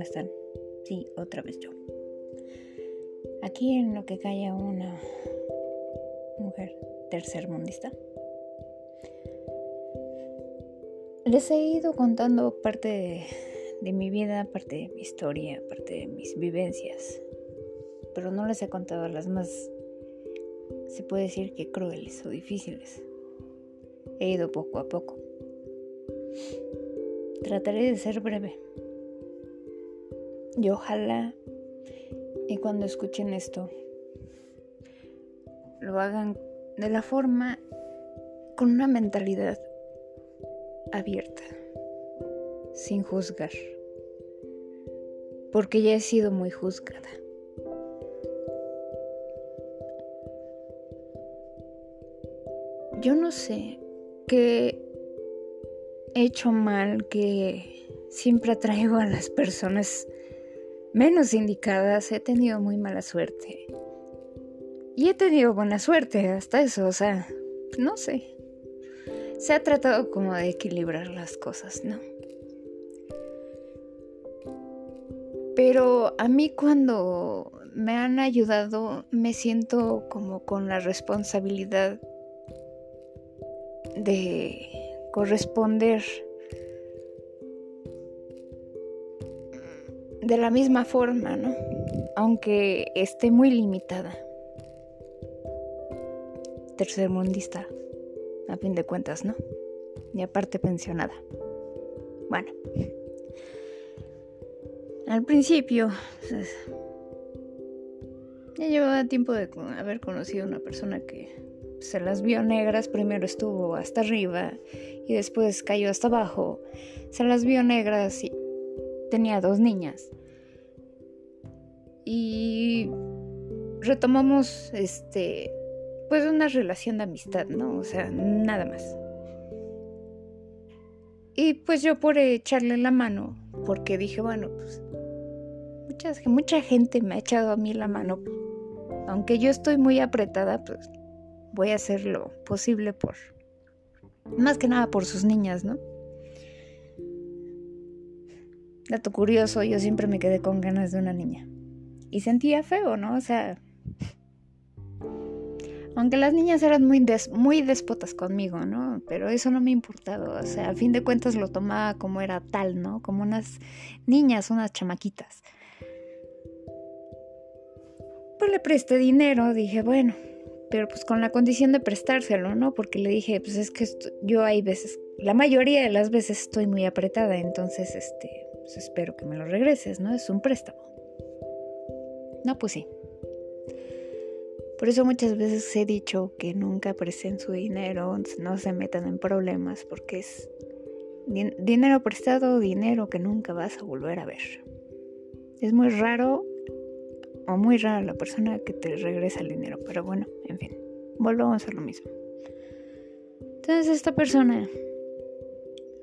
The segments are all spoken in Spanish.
¿cómo están? Sí, otra vez yo. Aquí en lo que calla una mujer tercermundista. Les he ido contando parte de, de, mi vida, parte de mi historia, parte de mis vivencias, pero no les he contado las más, se puede decir que crueles o difíciles. He ido poco a poco. Trataré de ser breve. Y ojalá y cuando escuchen esto lo hagan de la forma con una mentalidad abierta, sin juzgar, porque ya he sido muy juzgada. Yo no sé qué he hecho mal, que siempre atraigo a las personas menos indicadas, he tenido muy mala suerte. Y he tenido buena suerte hasta eso, o sea, no sé. Se ha tratado como de equilibrar las cosas, ¿no? Pero a mí cuando me han ayudado me siento como con la responsabilidad de corresponder de la misma forma, ¿no? Aunque esté muy limitada. Tercermundista, a fin de cuentas, ¿no? Y aparte pensionada. Bueno. Al principio, pues, ya llevaba tiempo de haber conocido a una persona que se las vio negras, primero estuvo hasta arriba y después cayó hasta abajo. Se las vio negras y tenía dos niñas. Y retomamos este pues una relación de amistad, ¿no? O sea, nada más. Y pues yo por echarle la mano, porque dije, bueno, pues mucha, mucha gente me ha echado a mí la mano. Aunque yo estoy muy apretada, pues voy a hacer lo posible por, más que nada por sus niñas, ¿no? Dato curioso, yo siempre me quedé con ganas de una niña. Y sentía feo, ¿no? O sea, aunque las niñas eran muy, muy déspotas conmigo, ¿no? Pero eso no me importaba. O sea, a fin de cuentas lo tomaba como era tal, ¿no? Como unas niñas, unas chamaquitas. Pues le presté dinero, dije, bueno, pero pues con la condición de prestárselo, ¿no? Porque le dije, pues es que yo hay veces, la mayoría de las veces estoy muy apretada, entonces, este, pues, espero que me lo regreses, ¿no? Es un préstamo. No, pues sí. Por eso muchas veces he dicho que nunca presten su dinero, no se metan en problemas, porque es dinero prestado, dinero que nunca vas a volver a ver. Es muy raro o muy rara la persona que te regresa el dinero, pero bueno, en fin, volvamos a lo mismo. Entonces esta persona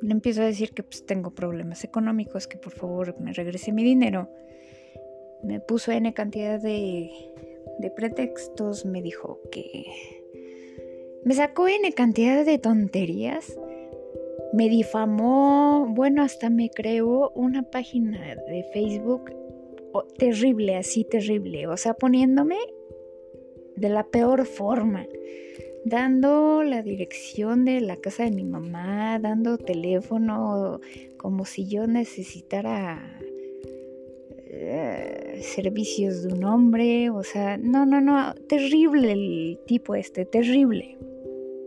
le empiezo a decir que pues tengo problemas económicos, que por favor me regrese mi dinero. Me puso N cantidad de, de pretextos, me dijo que me sacó N cantidad de tonterías, me difamó, bueno, hasta me creó una página de Facebook terrible, así terrible, o sea, poniéndome de la peor forma dando la dirección de la casa de mi mamá, dando teléfono, como si yo necesitara eh, servicios de un hombre, o sea, no, no, no, terrible el tipo este, terrible,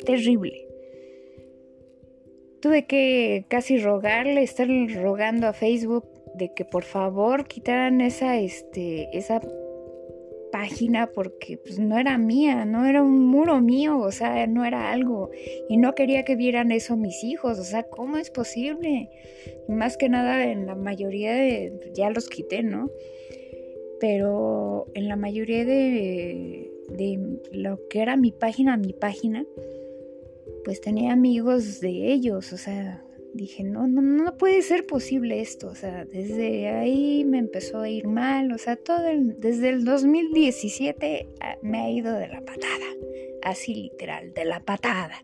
terrible. Tuve que casi rogarle, estar rogando a Facebook de que por favor quitaran esa, este, esa página porque pues no era mía, no era un muro mío, o sea, no era algo. Y no quería que vieran eso mis hijos, o sea, ¿cómo es posible? más que nada en la mayoría de, ya los quité, ¿no? Pero en la mayoría de, de lo que era mi página, mi página, pues tenía amigos de ellos, o sea, dije, no, no, no puede ser posible esto, o sea, desde ahí me empezó a ir mal, o sea, todo desde el 2017 ah, me ha ido de la patada, así literal, de la patada.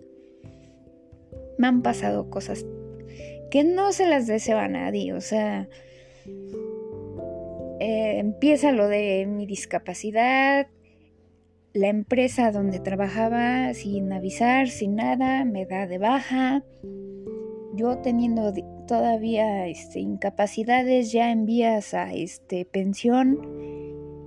Me han pasado cosas que no se las deseo a nadie, o sea, eh, empieza lo de mi discapacidad, la empresa donde trabajaba sin avisar, sin nada, me da de baja. Yo teniendo todavía este, incapacidades ya en vías a este, pensión.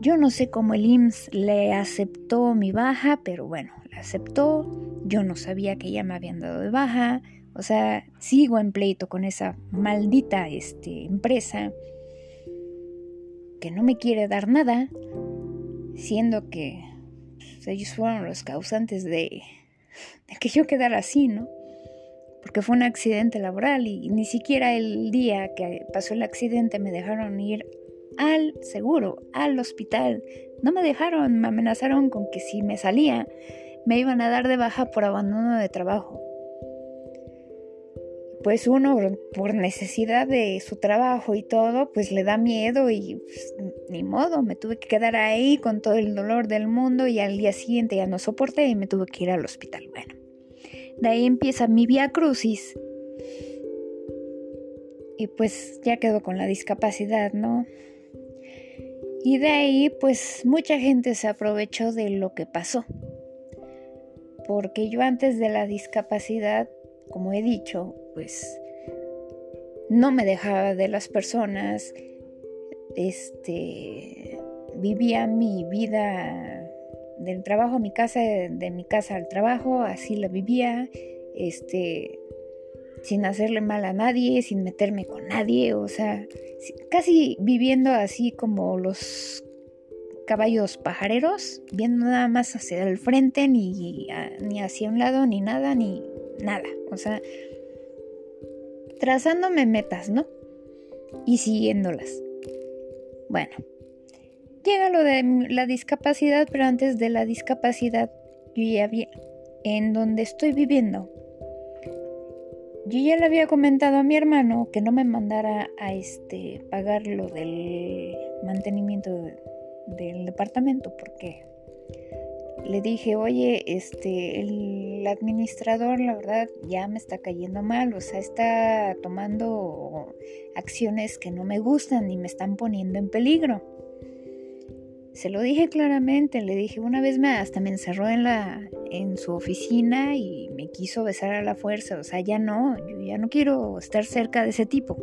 Yo no sé cómo el IMSS le aceptó mi baja, pero bueno, la aceptó. Yo no sabía que ya me habían dado de baja. O sea, sigo en pleito con esa maldita este, empresa que no me quiere dar nada, siendo que pues, ellos fueron los causantes de que yo quedara así, ¿no? Porque fue un accidente laboral y ni siquiera el día que pasó el accidente me dejaron ir al seguro, al hospital. No me dejaron, me amenazaron con que si me salía me iban a dar de baja por abandono de trabajo pues uno por necesidad de su trabajo y todo, pues le da miedo y pues, ni modo, me tuve que quedar ahí con todo el dolor del mundo y al día siguiente ya no soporté y me tuve que ir al hospital. Bueno, de ahí empieza mi vía crucis y pues ya quedo con la discapacidad, ¿no? Y de ahí pues mucha gente se aprovechó de lo que pasó. Porque yo antes de la discapacidad, como he dicho, pues no me dejaba de las personas, este, vivía mi vida del trabajo a mi casa, de mi casa al trabajo, así la vivía, este, sin hacerle mal a nadie, sin meterme con nadie, o sea, casi viviendo así como los caballos pajareros, viendo nada más hacia el frente, ni, ni hacia un lado, ni nada, ni nada, o sea, trazándome metas, ¿no? Y siguiéndolas. Bueno, llega lo de la discapacidad, pero antes de la discapacidad, yo ya había, en donde estoy viviendo, yo ya le había comentado a mi hermano que no me mandara a este pagar lo del mantenimiento del departamento porque le dije, oye, este, el administrador, la verdad, ya me está cayendo mal, o sea, está tomando acciones que no me gustan y me están poniendo en peligro. Se lo dije claramente, le dije, una vez me hasta me encerró en la en su oficina y me quiso besar a la fuerza, o sea, ya no, yo ya no quiero estar cerca de ese tipo.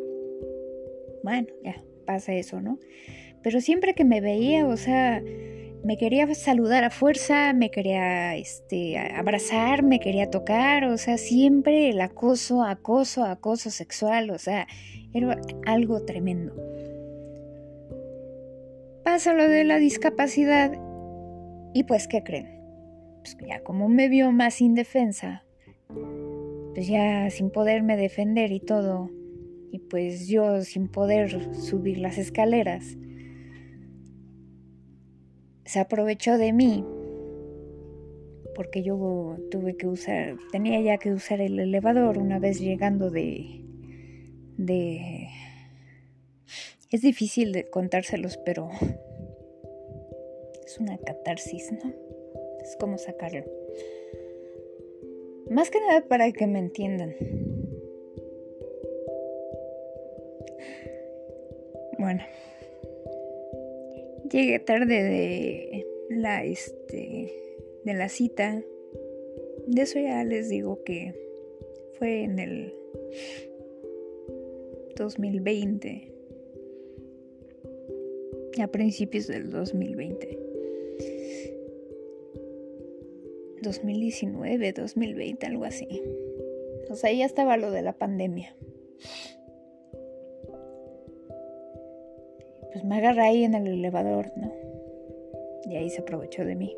Bueno, ya pasa eso, ¿no? Pero siempre que me veía, o sea, me quería saludar a fuerza, me quería este, abrazar, me quería tocar, o sea, siempre el acoso, acoso, acoso sexual, o sea, era algo tremendo. Pasa lo de la discapacidad y pues, ¿qué creen? Pues ya como me vio más indefensa, pues ya sin poderme defender y todo, y pues yo sin poder subir las escaleras, se aprovechó de mí porque yo tuve que usar, tenía ya que usar el elevador una vez llegando de, de, es difícil de contárselos, pero es una catarsis, ¿no? Es como sacarlo. Más que nada para que me entiendan. Bueno. Llegué tarde de la este de la cita. De eso ya les digo que fue en el 2020. A principios del 2020. 2019, 2020, algo así. O sea, ya estaba lo de la pandemia. pues me agarra ahí en el elevador, ¿no? Y ahí se aprovechó de mí.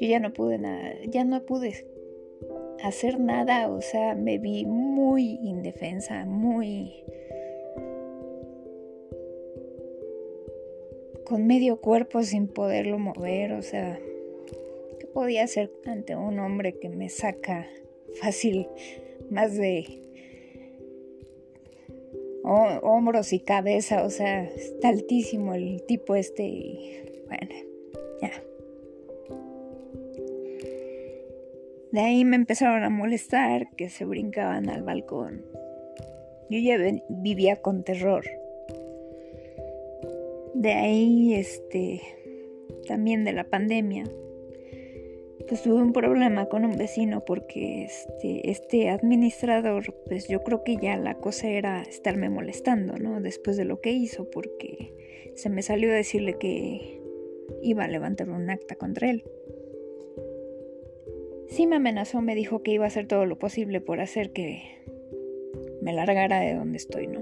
Yo ya no pude nada, ya no pude hacer nada, o sea, me vi muy indefensa, muy con medio cuerpo sin poderlo mover, o sea, ¿qué podía hacer ante un hombre que me saca fácil más de hombros y cabeza, o sea, está altísimo el tipo este y bueno, ya. De ahí me empezaron a molestar que se brincaban al balcón. Yo ya vivía con terror. De ahí, este, también de la pandemia, pues tuve un problema con un vecino porque este, este administrador, pues yo creo que ya la cosa era estarme molestando, ¿no? Después de lo que hizo, porque se me salió a decirle que iba a levantar un acta contra él. Sí me amenazó, me dijo que iba a hacer todo lo posible por hacer que me largara de donde estoy, ¿no?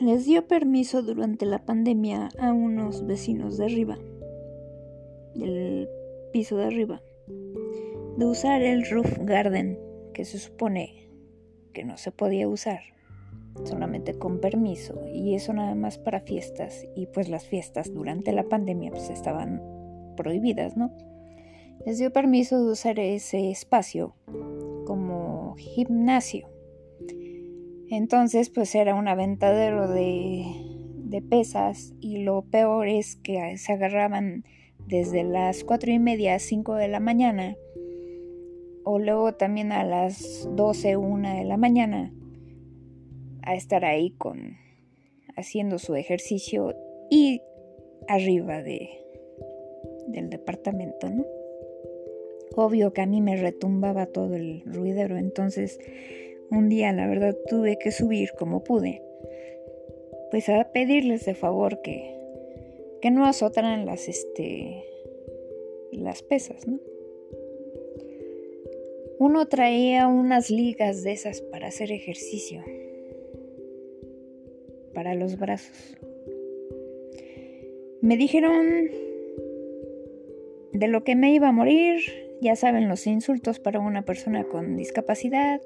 Les dio permiso durante la pandemia a unos vecinos de arriba, del piso de arriba, de usar el roof garden, que se supone que no se podía usar, solamente con permiso, y eso nada más para fiestas, y pues las fiestas durante la pandemia pues estaban prohibidas, ¿no? Les dio permiso de usar ese espacio gimnasio entonces, pues era un aventadero de, pesas y lo peor es que se agarraban desde las cuatro y media a 5 de la mañana o luego también a las 12, una de la mañana a estar ahí con haciendo su ejercicio y arriba de del departamento, ¿no? Obvio que a mí me retumbaba todo el ruidero, entonces un día la verdad tuve que subir como pude, pues a pedirles de favor que, que no azotaran las, este, las pesas, ¿no? Uno traía unas ligas de esas para hacer ejercicio, para los brazos. Me dijeron de lo que me iba a morir, ya saben los insultos para una persona con discapacidad,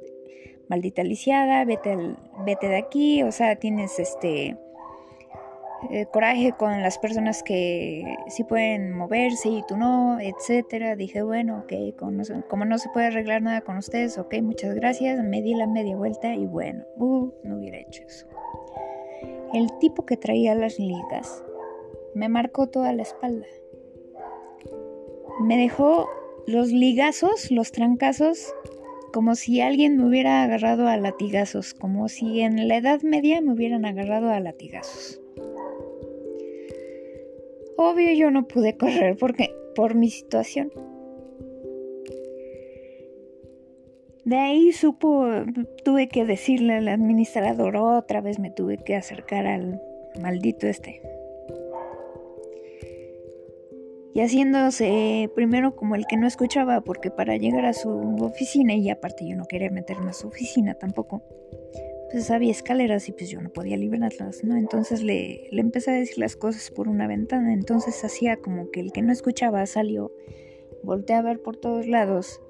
maldita lisiada, vete, vete de aquí, o sea, tienes este eh, coraje con las personas que sí pueden moverse y tú no, etcétera. Dije, bueno, ok, como no, se puede arreglar nada con ustedes, ok, muchas gracias. Me di la media vuelta y bueno, uh, no hubiera hecho eso. El tipo que traía las ligas me marcó toda la espalda. Me dejó los ligazos, los trancazos como si alguien me hubiera agarrado a latigazos, como si en la Edad Media me hubieran agarrado a latigazos. Obvio yo no pude correr porque por mi situación. De ahí supo, tuve que decirle al administrador otra vez me tuve que acercar al maldito este y haciéndose primero como el que no escuchaba, porque para llegar a su oficina, y aparte yo no quería meterme a su oficina tampoco, pues había escaleras y pues yo no podía liberarlas, ¿no? Entonces le, le empecé a decir las cosas por una ventana, entonces hacía como que el que no escuchaba salió, volteé a ver por todos lados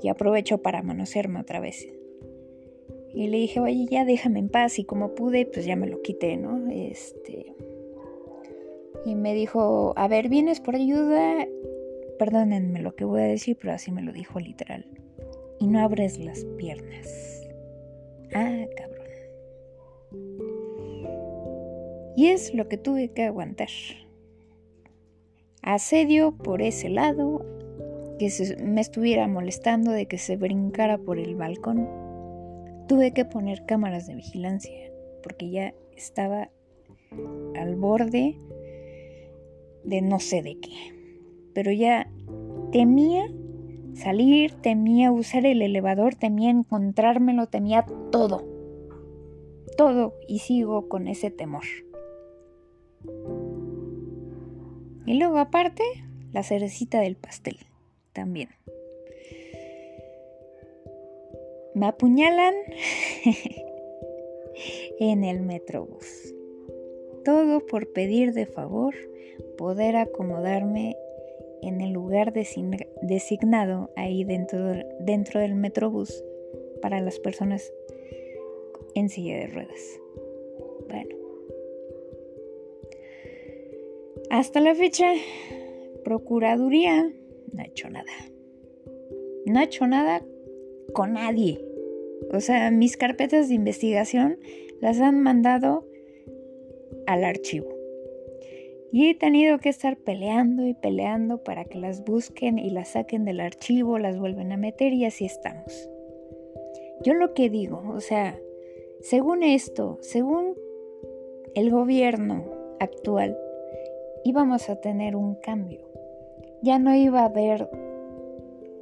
y aprovechó para manosearme otra vez. Y le dije, oye, ya déjame en paz y como pude, pues ya me lo quité, ¿no? Este, y me dijo, a ver, ¿vienes por ayuda? Perdónenme lo que voy a decir, pero así me lo dijo literal. Y no abres las piernas. Ah, cabrón. Y es lo que tuve que aguantar. Asedio por ese lado, que me estuviera molestando de que se brincara por el balcón. Tuve que poner cámaras de vigilancia, porque ya estaba al borde de no sé de qué. Pero ya temía salir, temía usar el elevador, temía encontrármelo, temía todo. Todo y sigo con ese temor. Y luego aparte, la cerecita del pastel también. Me apuñalan en el metrobús. Todo por pedir de favor poder acomodarme en el lugar designado ahí dentro, dentro del metrobús para las personas en silla de ruedas. Bueno. Hasta la fecha, Procuraduría no ha hecho nada. No ha hecho nada con nadie. O sea, mis carpetas de investigación las han mandado al archivo. Y he tenido que estar peleando y peleando para que las busquen y las saquen del archivo, las vuelven a meter y así estamos. yo lo que digo, o sea, según esto, según el gobierno actual, íbamos a tener un cambio. Ya no iba a haber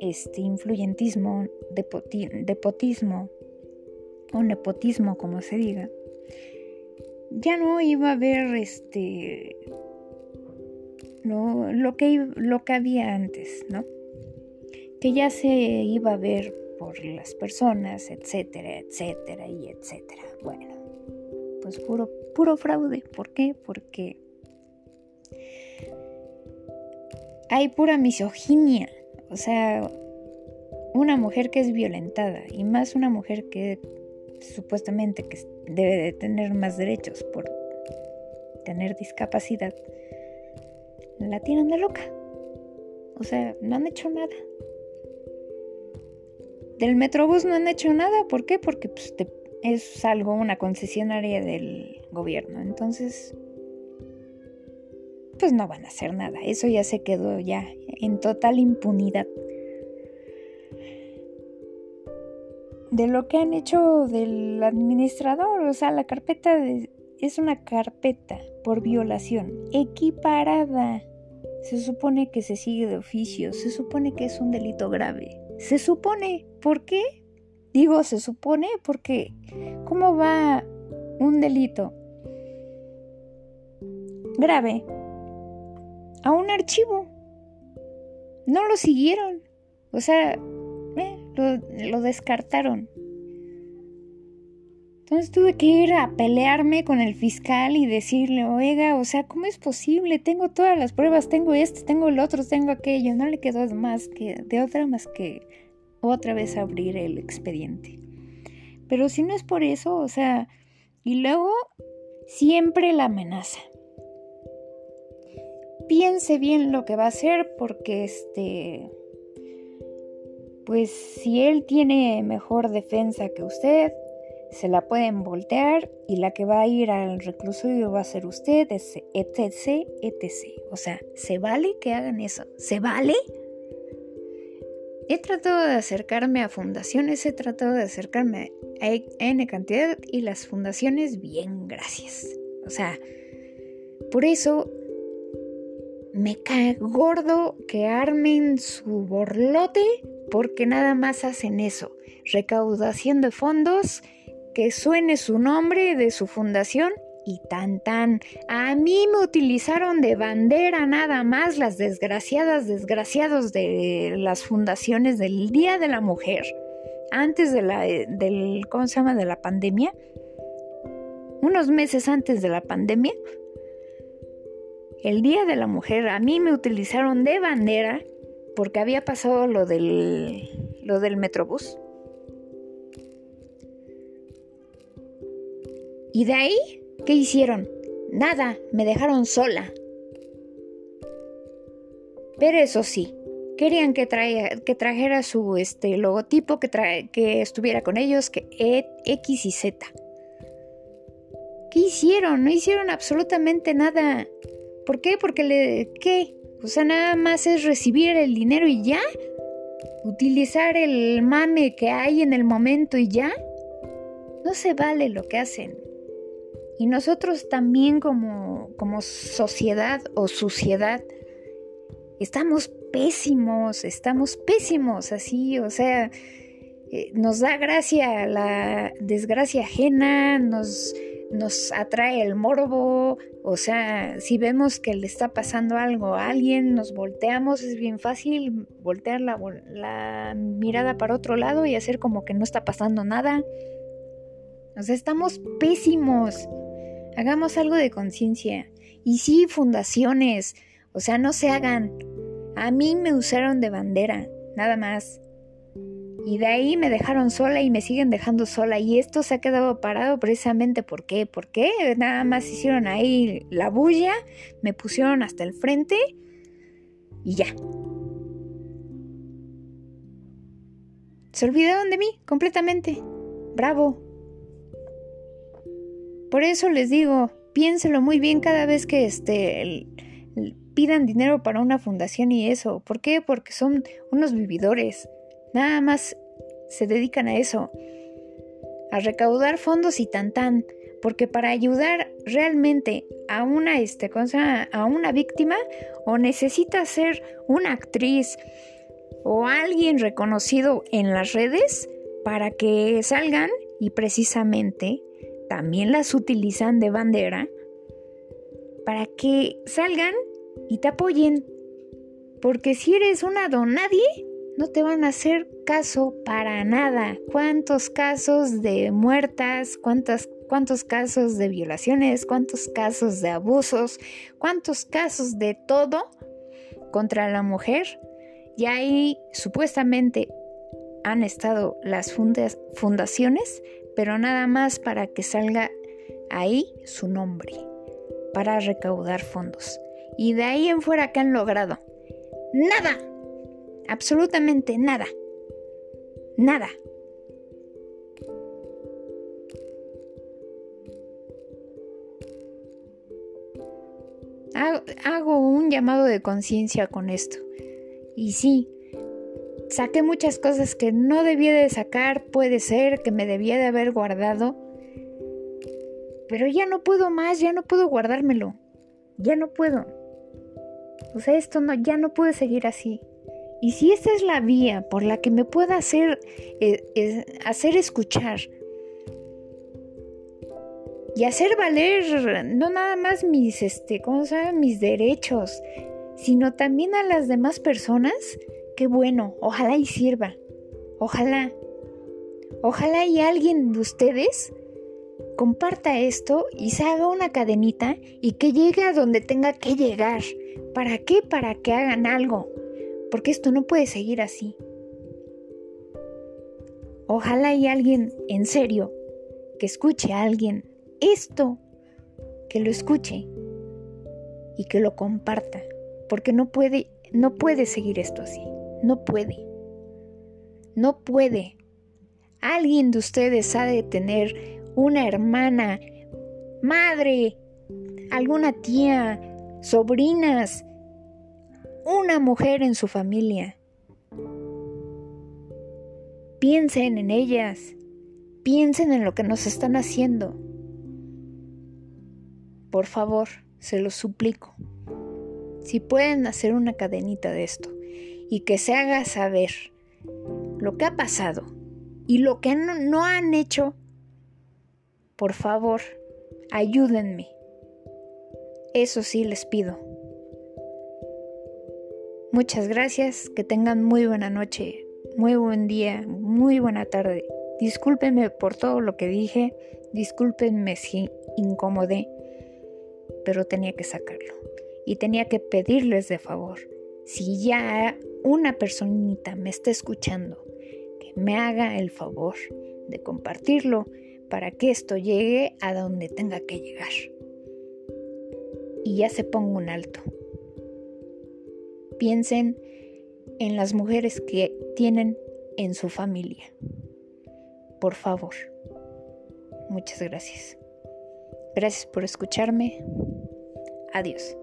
este influyentismo, depotismo o nepotismo, como se diga. Ya no iba a haber este lo, lo, que, lo que había antes, ¿no? Que ya se iba a ver por las personas, etcétera, etcétera y etcétera. Bueno, pues puro, puro fraude. ¿Por qué? Porque hay pura misoginia. O sea, una mujer que es violentada y más una mujer que supuestamente que debe de tener más derechos por tener discapacidad, la tienen de loca. O sea, no han hecho nada. Del Metrobús no han hecho nada. ¿Por qué? Porque pues, es algo, una concesionaria del gobierno. Entonces, pues no van a hacer nada. Eso ya se quedó ya en total impunidad. De lo que han hecho del administrador, o sea, la carpeta es una carpeta por violación equiparada. Se supone que se sigue de oficio, se supone que es un delito grave. Se supone, ¿por qué? Digo, se supone porque ¿cómo va un delito grave a un archivo? No lo siguieron. O sea, eh, lo, lo descartaron. Entonces tuve que ir a pelearme con el fiscal y decirle, oiga, o sea, ¿cómo es posible? Tengo todas las pruebas, tengo este, tengo el otro, tengo aquello. No le quedó más que de otra más que otra vez abrir el expediente. Pero si no es por eso, o sea, y luego siempre la amenaza. Piense bien lo que va a hacer porque este pues si él tiene mejor defensa que usted, se la pueden voltear y la que va a ir al reclusorio va a ser usted, etc, etc. O sea, ¿se vale que hagan eso? ¿Se vale? He tratado de acercarme a fundaciones, he tratado de acercarme a N cantidad y las fundaciones, bien, gracias. O sea, por eso me cae gordo que armen su borlote porque nada más hacen eso. Recaudación de fondos, que suene su nombre de su fundación y tan tan. A mí me utilizaron de bandera nada más las desgraciadas, desgraciados de las fundaciones del Día de la Mujer, antes de la, del, ¿cómo se llama?, de la pandemia. Unos meses antes de la pandemia, el Día de la Mujer, a mí me utilizaron de bandera porque había pasado lo del, lo del Metrobús. Y de ahí ¿Qué hicieron? Nada, me dejaron sola. Pero eso sí, querían que, que trajera su este, logotipo, que, que estuviera con ellos, que e, X y Z. ¿Qué hicieron? No hicieron absolutamente nada. ¿Por qué? Porque le... ¿Qué? O sea, nada más es recibir el dinero y ya. Utilizar el mame que hay en el momento y ya. No se vale lo que hacen. Y nosotros también como, como sociedad o suciedad estamos pésimos, estamos pésimos así, o sea, eh, nos da gracia la desgracia ajena, nos, nos atrae el morbo, o sea, si vemos que le está pasando algo a alguien, nos volteamos, es bien fácil voltear la, la mirada para otro lado y hacer como que no está pasando nada. O sea, estamos pésimos. Hagamos algo de conciencia. Y sí, fundaciones. O sea, no se hagan. A mí me usaron de bandera, nada más. Y de ahí me dejaron sola y me siguen dejando sola. Y esto se ha quedado parado precisamente ¿por qué? ¿Por qué? Nada más hicieron ahí la bulla, me pusieron hasta el frente y ya. Se olvidaron de mí completamente. Bravo. Por eso les digo, piénselo muy bien cada vez que este, pidan dinero para una fundación y eso. ¿Por qué? Porque son unos vividores. Nada más se dedican a eso. a recaudar fondos y tan tan, porque para ayudar realmente a una este, a una víctima o necesita ser una actriz o alguien reconocido en las redes para que salgan y precisamente también las utilizan de bandera para que salgan y te apoyen. Porque si eres una don nadie, no te van a hacer caso para nada. ¿Cuántos casos de muertas? ¿Cuántas, ¿Cuántos casos de violaciones? ¿Cuántos casos de abusos? ¿Cuántos casos de todo contra la mujer? Y ahí supuestamente han estado las fundaciones, pero nada más para que salga ahí su nombre, para recaudar fondos. Y de ahí en fuera que han logrado. Nada. Absolutamente nada. Nada. Hago un llamado de conciencia con esto. Y sí, saqué muchas cosas que no debía de sacar, puede ser que me debía de haber guardado, pero ya no puedo más, ya no puedo guardármelo, ya no puedo. O sea, esto no, ya no puede seguir así. Y si esta es la vía por la que me pueda hacer, eh, hacer escuchar y hacer valer no nada más mis, este, ¿cómo se mis derechos, sino también a las demás personas, qué bueno, ojalá y sirva, ojalá, ojalá y alguien de ustedes comparta esto y se haga una cadenita y que llegue a donde tenga que llegar. ¿Para qué? Para que hagan algo. Porque esto no puede seguir así. Ojalá y alguien en serio que escuche a alguien esto, que lo escuche y que lo comparta, porque no puede no puede seguir esto así. No puede. No puede. Alguien de ustedes ha de tener una hermana, madre, alguna tía, sobrinas, una mujer en su familia. Piensen en ellas, piensen en lo que nos están haciendo. Por favor, se lo suplico. Si pueden hacer una cadenita de esto y que se haga saber lo que ha pasado y lo que no, han hecho por favor, ayúdenme. Eso sí les pido. Muchas gracias, que tengan muy buena noche, muy buen día, muy buena tarde. Discúlpenme por todo lo que dije, discúlpenme si incomodé, pero tenía que sacarlo. Y tenía que pedirles de favor, si ya una personita me está escuchando, que me haga el favor de compartirlo para que esto llegue a donde tenga que llegar. Y ya se ponga un alto. Piensen en las mujeres que tienen en su familia. Por favor. Muchas gracias. Gracias por escucharme. Adiós.